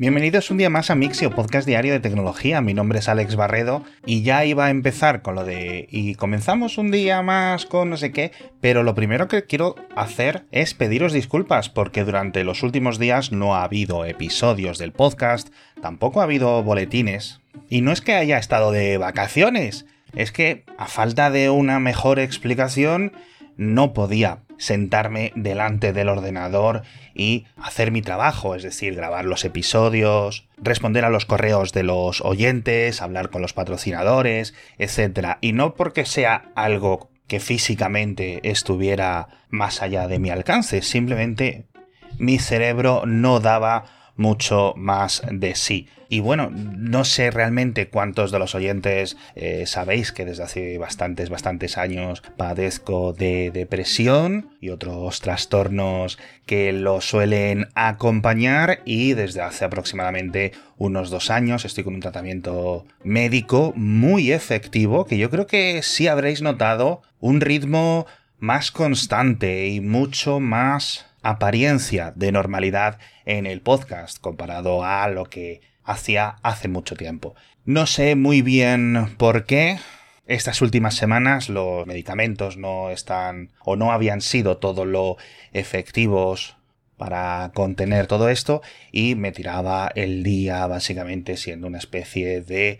Bienvenidos un día más a Mixio, podcast diario de tecnología. Mi nombre es Alex Barredo y ya iba a empezar con lo de y comenzamos un día más con no sé qué, pero lo primero que quiero hacer es pediros disculpas porque durante los últimos días no ha habido episodios del podcast, tampoco ha habido boletines y no es que haya estado de vacaciones, es que a falta de una mejor explicación no podía sentarme delante del ordenador y hacer mi trabajo, es decir, grabar los episodios, responder a los correos de los oyentes, hablar con los patrocinadores, etc. Y no porque sea algo que físicamente estuviera más allá de mi alcance, simplemente mi cerebro no daba mucho más de sí. Y bueno, no sé realmente cuántos de los oyentes eh, sabéis que desde hace bastantes, bastantes años padezco de depresión y otros trastornos que lo suelen acompañar y desde hace aproximadamente unos dos años estoy con un tratamiento médico muy efectivo que yo creo que sí habréis notado un ritmo más constante y mucho más apariencia de normalidad en el podcast comparado a lo que hacía hace mucho tiempo. No sé muy bien por qué. Estas últimas semanas los medicamentos no están o no habían sido todo lo efectivos para contener todo esto y me tiraba el día básicamente siendo una especie de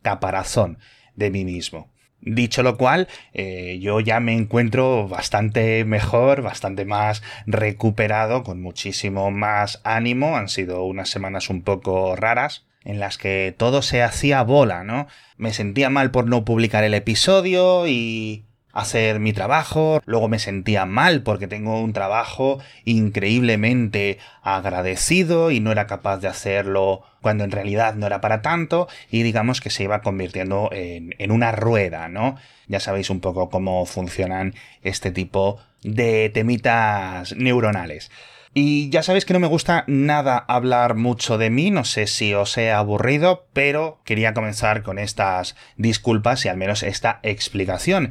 caparazón de mí mismo. Dicho lo cual, eh, yo ya me encuentro bastante mejor, bastante más recuperado, con muchísimo más ánimo. Han sido unas semanas un poco raras, en las que todo se hacía bola, ¿no? Me sentía mal por no publicar el episodio y hacer mi trabajo, luego me sentía mal porque tengo un trabajo increíblemente agradecido y no era capaz de hacerlo cuando en realidad no era para tanto y digamos que se iba convirtiendo en, una rueda, ¿no? Ya sabéis un poco cómo funcionan este tipo de temitas neuronales. Y ya sabéis que no me gusta nada hablar mucho de mí, no sé si os he aburrido, pero quería comenzar con estas disculpas y al menos esta explicación.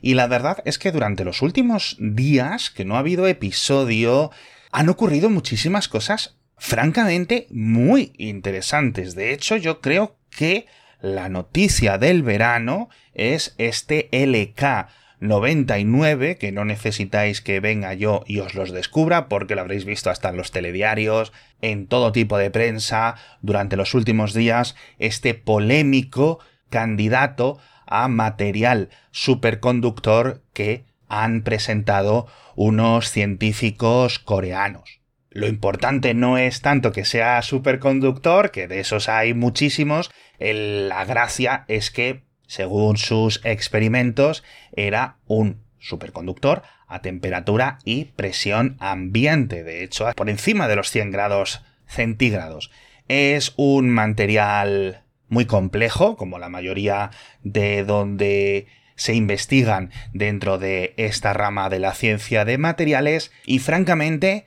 Y la verdad es que durante los últimos días que no ha habido episodio, han ocurrido muchísimas cosas francamente muy interesantes. De hecho, yo creo que la noticia del verano es este LK 99, que no necesitáis que venga yo y os los descubra, porque lo habréis visto hasta en los telediarios, en todo tipo de prensa, durante los últimos días, este polémico candidato a material superconductor que han presentado unos científicos coreanos. Lo importante no es tanto que sea superconductor, que de esos hay muchísimos, la gracia es que, según sus experimentos, era un superconductor a temperatura y presión ambiente, de hecho, por encima de los 100 grados centígrados. Es un material muy complejo, como la mayoría de donde se investigan dentro de esta rama de la ciencia de materiales y francamente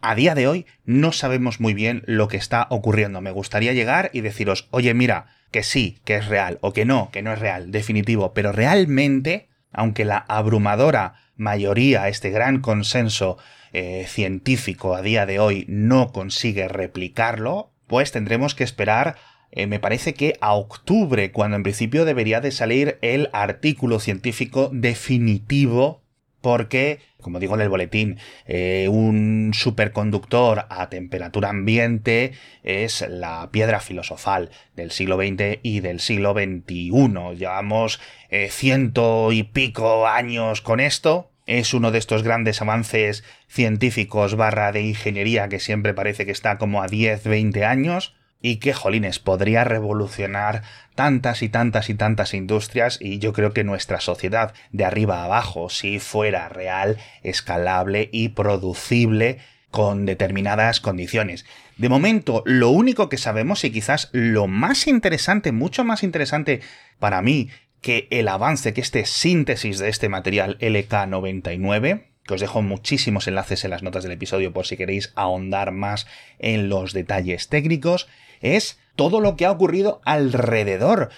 a día de hoy no sabemos muy bien lo que está ocurriendo. Me gustaría llegar y deciros, oye mira, que sí, que es real, o que no, que no es real, definitivo, pero realmente, aunque la abrumadora mayoría, este gran consenso eh, científico a día de hoy no consigue replicarlo, pues tendremos que esperar eh, me parece que a octubre, cuando en principio debería de salir el artículo científico definitivo porque, como digo en el boletín, eh, un superconductor a temperatura ambiente es la piedra filosofal del siglo XX y del siglo XXI. Llevamos eh, ciento y pico años con esto. Es uno de estos grandes avances científicos barra de ingeniería que siempre parece que está como a 10, 20 años y que, jolines, podría revolucionar tantas y tantas y tantas industrias y yo creo que nuestra sociedad de arriba abajo, si fuera real, escalable y producible con determinadas condiciones. De momento, lo único que sabemos y quizás lo más interesante, mucho más interesante para mí que el avance, que este síntesis de este material LK99, que os dejo muchísimos enlaces en las notas del episodio por si queréis ahondar más en los detalles técnicos, es todo lo que ha ocurrido alrededor.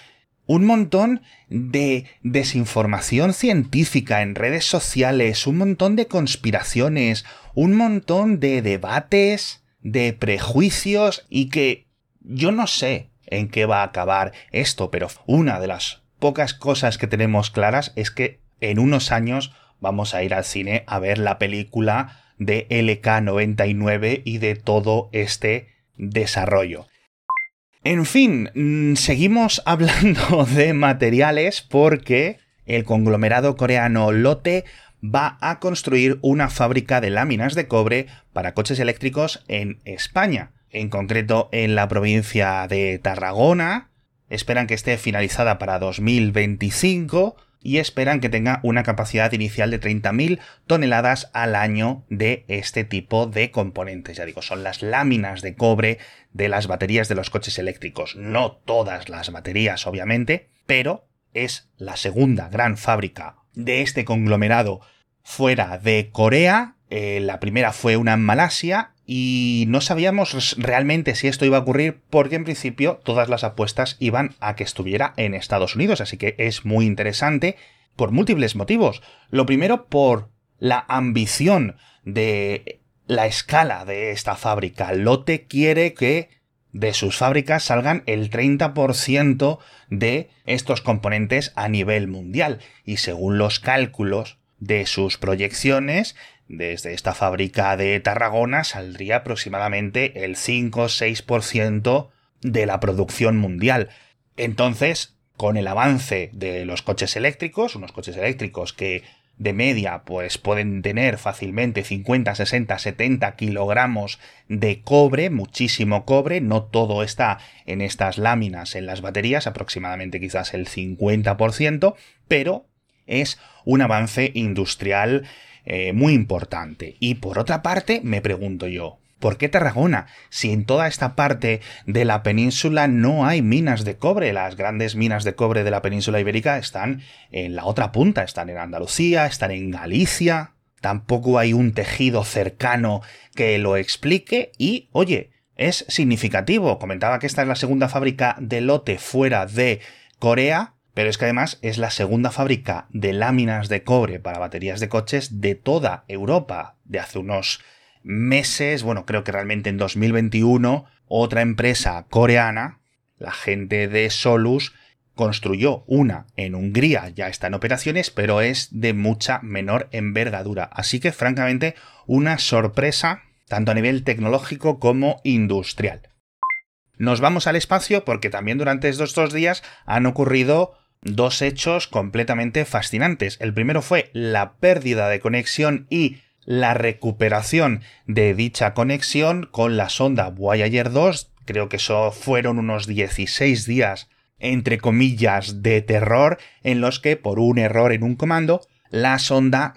Un montón de desinformación científica en redes sociales, un montón de conspiraciones, un montón de debates de prejuicios y que yo no sé en qué va a acabar esto, pero una de las pocas cosas que tenemos claras es que en unos años vamos a ir al cine a ver la película de LK99 y de todo este desarrollo. En fin, mm, seguimos hablando de materiales porque el conglomerado coreano Lotte va a construir una fábrica de láminas de cobre para coches eléctricos en España, en concreto en la provincia de Tarragona. Esperan que esté finalizada para 2025 y esperan que tenga una capacidad inicial de 30.000 toneladas al año de este tipo de componentes. Ya digo, son las láminas de cobre de las baterías de los coches eléctricos. No todas las baterías, obviamente, pero es la segunda gran fábrica de este conglomerado fuera de Corea. Eh, la primera fue una en Malasia y no sabíamos realmente si esto iba a ocurrir porque en principio todas las apuestas iban a que estuviera en Estados Unidos, así que es muy interesante por múltiples motivos. Lo primero por la ambición de la escala de esta fábrica. Lotte quiere que de sus fábricas salgan el 30% de estos componentes a nivel mundial y según los cálculos de sus proyecciones, desde esta fábrica de Tarragona saldría aproximadamente el 5-6% de la producción mundial. Entonces, con el avance de los coches eléctricos, unos coches eléctricos que de media pues pueden tener fácilmente 50, 60, 70 kilogramos de cobre, muchísimo cobre, no todo está en estas láminas en las baterías, aproximadamente quizás el 50%, pero es un avance industrial eh, muy importante. Y por otra parte, me pregunto yo, ¿Por qué Tarragona? Si en toda esta parte de la península no hay minas de cobre, las grandes minas de cobre de la península ibérica están en la otra punta, están en Andalucía, están en Galicia, tampoco hay un tejido cercano que lo explique y, oye, es significativo. Comentaba que esta es la segunda fábrica de lote fuera de Corea, pero es que además es la segunda fábrica de láminas de cobre para baterías de coches de toda Europa. De hace unos meses, bueno, creo que realmente en 2021, otra empresa coreana, la gente de Solus, construyó una en Hungría, ya está en operaciones, pero es de mucha menor envergadura. Así que, francamente, una sorpresa tanto a nivel tecnológico como industrial. Nos vamos al espacio porque también durante estos dos días han ocurrido dos hechos completamente fascinantes. El primero fue la pérdida de conexión y la recuperación de dicha conexión con la sonda Voyager 2. Creo que eso fueron unos 16 días, entre comillas, de terror, en los que por un error en un comando, la sonda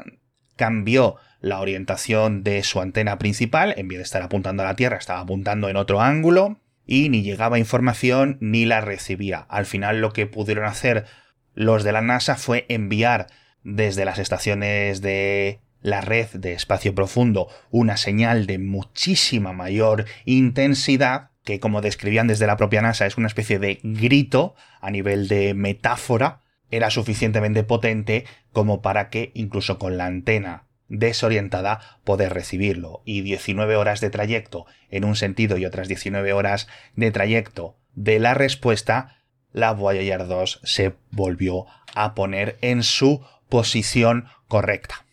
cambió la orientación de su antena principal, en vez de estar apuntando a la Tierra, estaba apuntando en otro ángulo, y ni llegaba información ni la recibía. Al final lo que pudieron hacer los de la NASA fue enviar desde las estaciones de la red de espacio profundo una señal de muchísima mayor intensidad que como describían desde la propia NASA es una especie de grito a nivel de metáfora, era suficientemente potente como para que incluso con la antena desorientada poder recibirlo. Y 19 horas de trayecto en un sentido y otras 19 horas de trayecto de la respuesta, la Voyager 2 se volvió a poner en su posición correcta.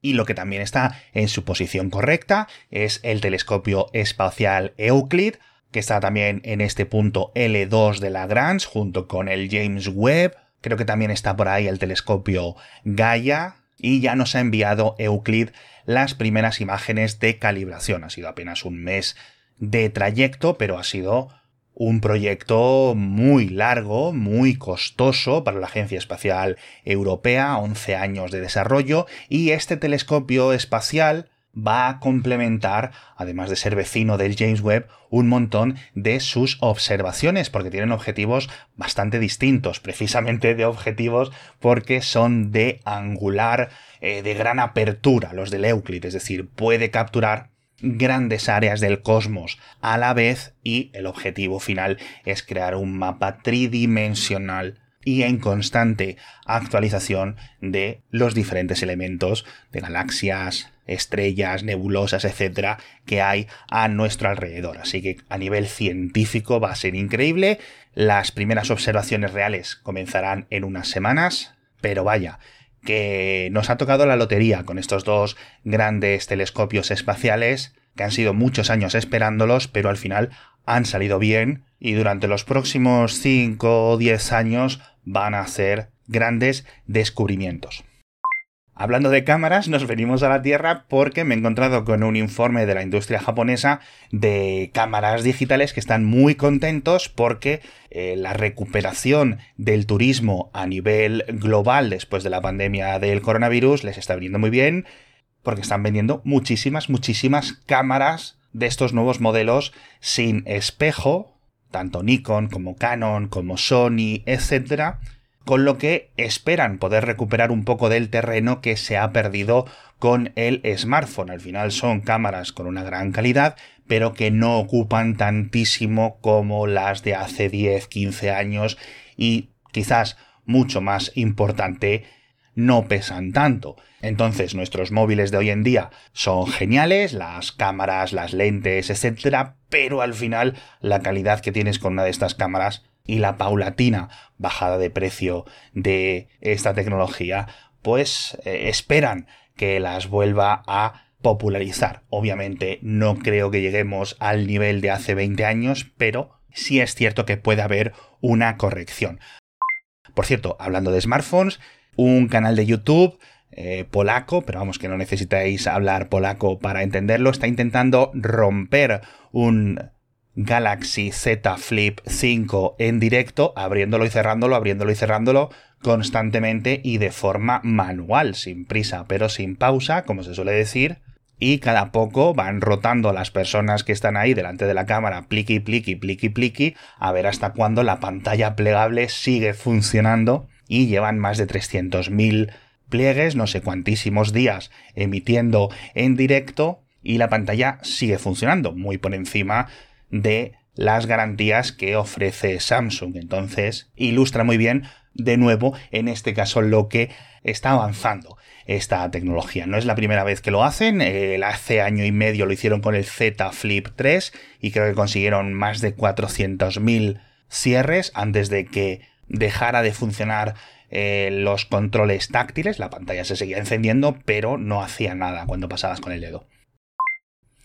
Y lo que también está en su posición correcta es el telescopio espacial Euclid, que está también en este punto L2 de Lagrange, junto con el James Webb. Creo que también está por ahí el telescopio Gaia, y ya nos ha enviado Euclid las primeras imágenes de calibración. Ha sido apenas un mes de trayecto, pero ha sido un proyecto muy largo, muy costoso para la Agencia Espacial Europea, 11 años de desarrollo, y este telescopio espacial va a complementar, además de ser vecino del James Webb, un montón de sus observaciones, porque tienen objetivos bastante distintos, precisamente de objetivos porque son de angular, eh, de gran apertura, los del Euclid, es decir, puede capturar grandes áreas del cosmos a la vez y el objetivo final es crear un mapa tridimensional y en constante actualización de los diferentes elementos de galaxias, estrellas, nebulosas, etcétera, que hay a nuestro alrededor. Así que a nivel científico va a ser increíble. Las primeras observaciones reales comenzarán en unas semanas, pero vaya, que nos ha tocado la lotería con estos dos grandes telescopios espaciales que han sido muchos años esperándolos, pero al final han salido bien y durante los próximos 5 o 10 años van a hacer grandes descubrimientos. Hablando de cámaras, nos venimos a la Tierra porque me he encontrado con un informe de la industria japonesa de cámaras digitales que están muy contentos porque eh, la recuperación del turismo a nivel global después de la pandemia del coronavirus les está viniendo muy bien porque están vendiendo muchísimas, muchísimas cámaras de estos nuevos modelos sin espejo, tanto Nikon como Canon, como Sony, etcétera, con lo que esperan poder recuperar un poco del terreno que se ha perdido con el smartphone. Al final son cámaras con una gran calidad, pero que no ocupan tantísimo como las de hace 10, 15 años y quizás mucho más importante, no pesan tanto. Entonces nuestros móviles de hoy en día son geniales, las cámaras, las lentes, etcétera, pero al final la calidad que tienes con una de estas cámaras y la paulatina bajada de precio de esta tecnología, pues eh, esperan que las vuelva a popularizar. Obviamente no creo que lleguemos al nivel de hace 20 años, pero sí es cierto que puede haber una corrección. Por cierto, hablando de smartphones, un canal de YouTube eh, polaco, pero vamos que no necesitáis hablar polaco para entenderlo, está intentando romper un Galaxy Z Flip 5 en directo, abriéndolo y cerrándolo, abriéndolo y cerrándolo constantemente y de forma manual, sin prisa, pero sin pausa, como se suele decir. Y cada poco van rotando las personas que están ahí delante de la cámara, pliqui, pliqui, pliqui, pliqui, a ver hasta cuándo la pantalla plegable sigue funcionando y llevan más de 300.000 pliegues, no sé cuantísimos días emitiendo en directo y la pantalla sigue funcionando muy por encima de las garantías que ofrece Samsung. Entonces, ilustra muy bien, de nuevo, en este caso, lo que está avanzando esta tecnología. No es la primera vez que lo hacen, el hace año y medio lo hicieron con el Z Flip 3 y creo que consiguieron más de 400.000 cierres antes de que dejara de funcionar eh, los controles táctiles, la pantalla se seguía encendiendo, pero no hacía nada cuando pasabas con el dedo.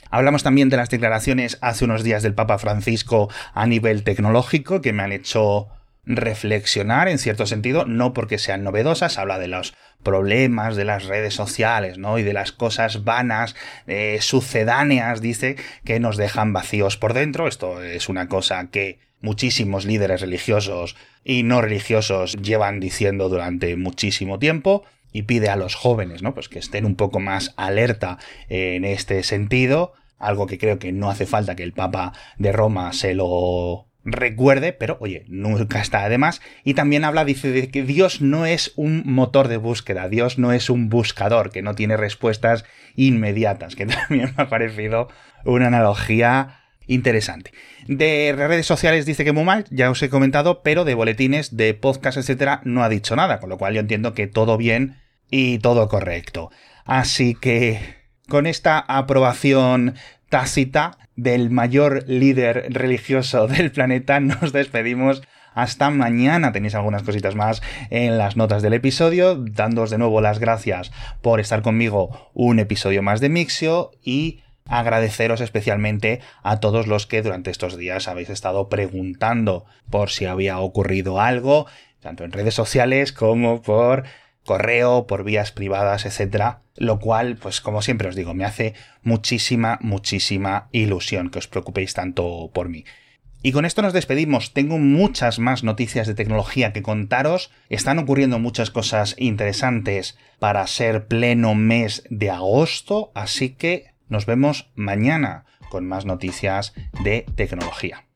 Hablamos también de las declaraciones hace unos días del Papa Francisco a nivel tecnológico que me han hecho reflexionar en cierto sentido, no porque sean novedosas, habla de los problemas de las redes sociales, ¿no? Y de las cosas vanas, eh, sucedáneas, dice, que nos dejan vacíos por dentro. Esto es una cosa que muchísimos líderes religiosos y no religiosos llevan diciendo durante muchísimo tiempo y pide a los jóvenes, ¿no? Pues que estén un poco más alerta en este sentido, algo que creo que no hace falta que el Papa de Roma se lo recuerde, pero oye, nunca está además. Y también habla, dice, de que Dios no es un motor de búsqueda, Dios no es un buscador que no tiene respuestas inmediatas, que también me ha parecido una analogía interesante. De redes sociales dice que muy mal, ya os he comentado, pero de boletines, de podcast, etcétera, no ha dicho nada, con lo cual yo entiendo que todo bien y todo correcto. Así que con esta aprobación tácita del mayor líder religioso del planeta, nos despedimos. Hasta mañana tenéis algunas cositas más en las notas del episodio, dándoos de nuevo las gracias por estar conmigo un episodio más de Mixio y agradeceros especialmente a todos los que durante estos días habéis estado preguntando por si había ocurrido algo, tanto en redes sociales como por correo, por vías privadas, etcétera, lo cual, pues como siempre os digo, me hace muchísima, muchísima ilusión que os preocupéis tanto por mí. Y con esto nos despedimos. Tengo muchas más noticias de tecnología que contaros. Están ocurriendo muchas cosas interesantes para ser pleno mes de agosto, así que nos vemos mañana con más noticias de tecnología.